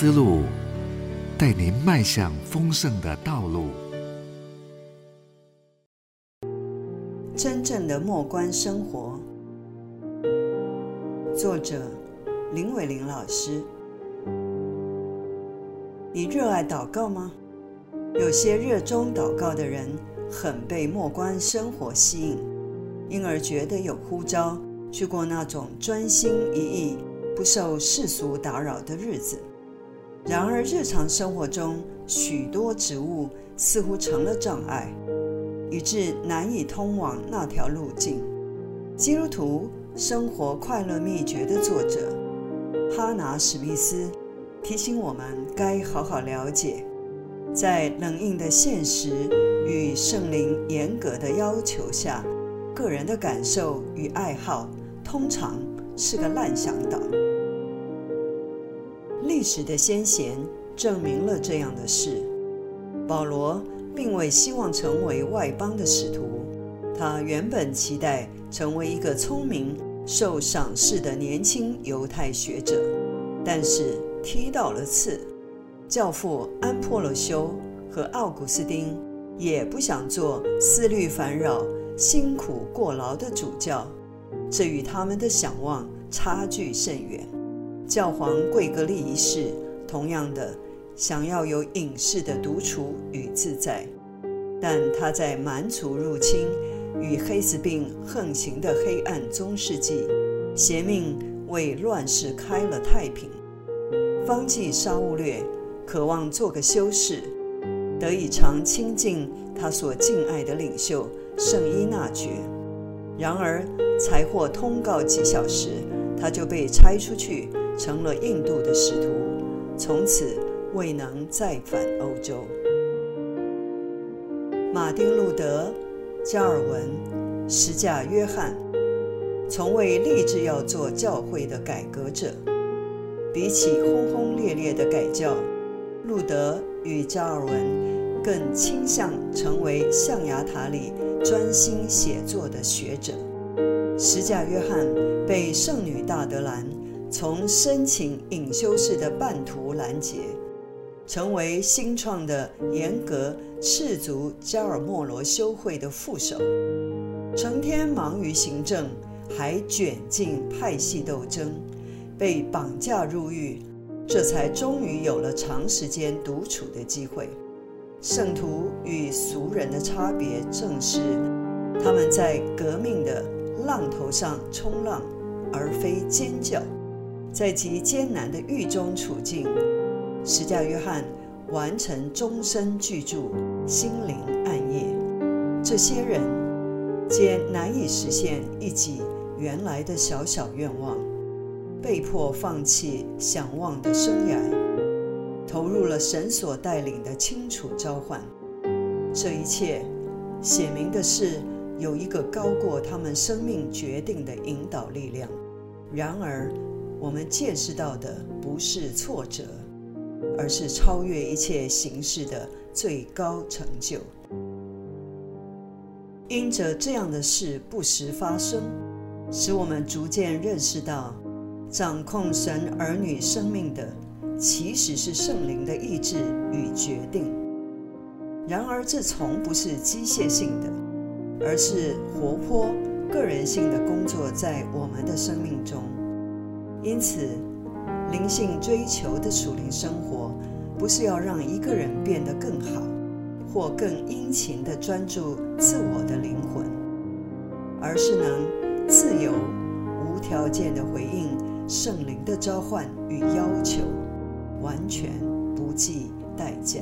思路，带您迈向丰盛的道路。真正的默观生活，作者林伟玲老师。你热爱祷告吗？有些热衷祷告的人，很被默观生活吸引，因而觉得有呼召去过那种专心一意、不受世俗打扰的日子。然而，日常生活中许多植物似乎成了障碍，以致难以通往那条路径。基督徒生活快乐秘诀的作者哈拿史密斯提醒我们，该好好了解，在冷硬的现实与圣灵严格的要求下，个人的感受与爱好通常是个烂向导。历史的先贤证明了这样的事。保罗并未希望成为外邦的使徒，他原本期待成为一个聪明、受赏识的年轻犹太学者，但是踢到了刺。教父安珀罗修和奥古斯丁也不想做思虑烦扰、辛苦过劳的主教，这与他们的想望差距甚远。教皇贵格利一世同样的想要有隐士的独处与自在，但他在蛮族入侵与黑死病横行的黑暗中世纪，邪命为乱世开了太平，方济沙勿略渴望做个修士，得以常亲近他所敬爱的领袖圣依纳爵，然而才获通告几小时，他就被拆出去。成了印度的使徒，从此未能再返欧洲。马丁·路德、加尔文、时贾约翰，从未立志要做教会的改革者。比起轰轰烈烈的改教，路德与加尔文更倾向成为象牙塔里专心写作的学者。时贾约翰被圣女大德兰。从申请隐修士的半途拦截，成为新创的严格赤足加尔默罗修会的副手，成天忙于行政，还卷进派系斗争，被绑架入狱，这才终于有了长时间独处的机会。圣徒与俗人的差别，正是他们在革命的浪头上冲浪，而非尖叫。在其艰难的狱中处境，史教约翰完成终身巨著《心灵暗夜》。这些人皆难以实现一己原来的小小愿望，被迫放弃想望的生涯，投入了神所带领的清楚召唤。这一切写明的是有一个高过他们生命决定的引导力量。然而，我们见识到的不是挫折，而是超越一切形式的最高成就。因着这样的事不时发生，使我们逐渐认识到，掌控神儿女生命的其实是圣灵的意志与决定。然而，这从不是机械性的，而是活泼、个人性的工作在我们的生命中。因此，灵性追求的属灵生活，不是要让一个人变得更好，或更殷勤地专注自我的灵魂，而是能自由、无条件地回应圣灵的召唤与要求，完全不计代价。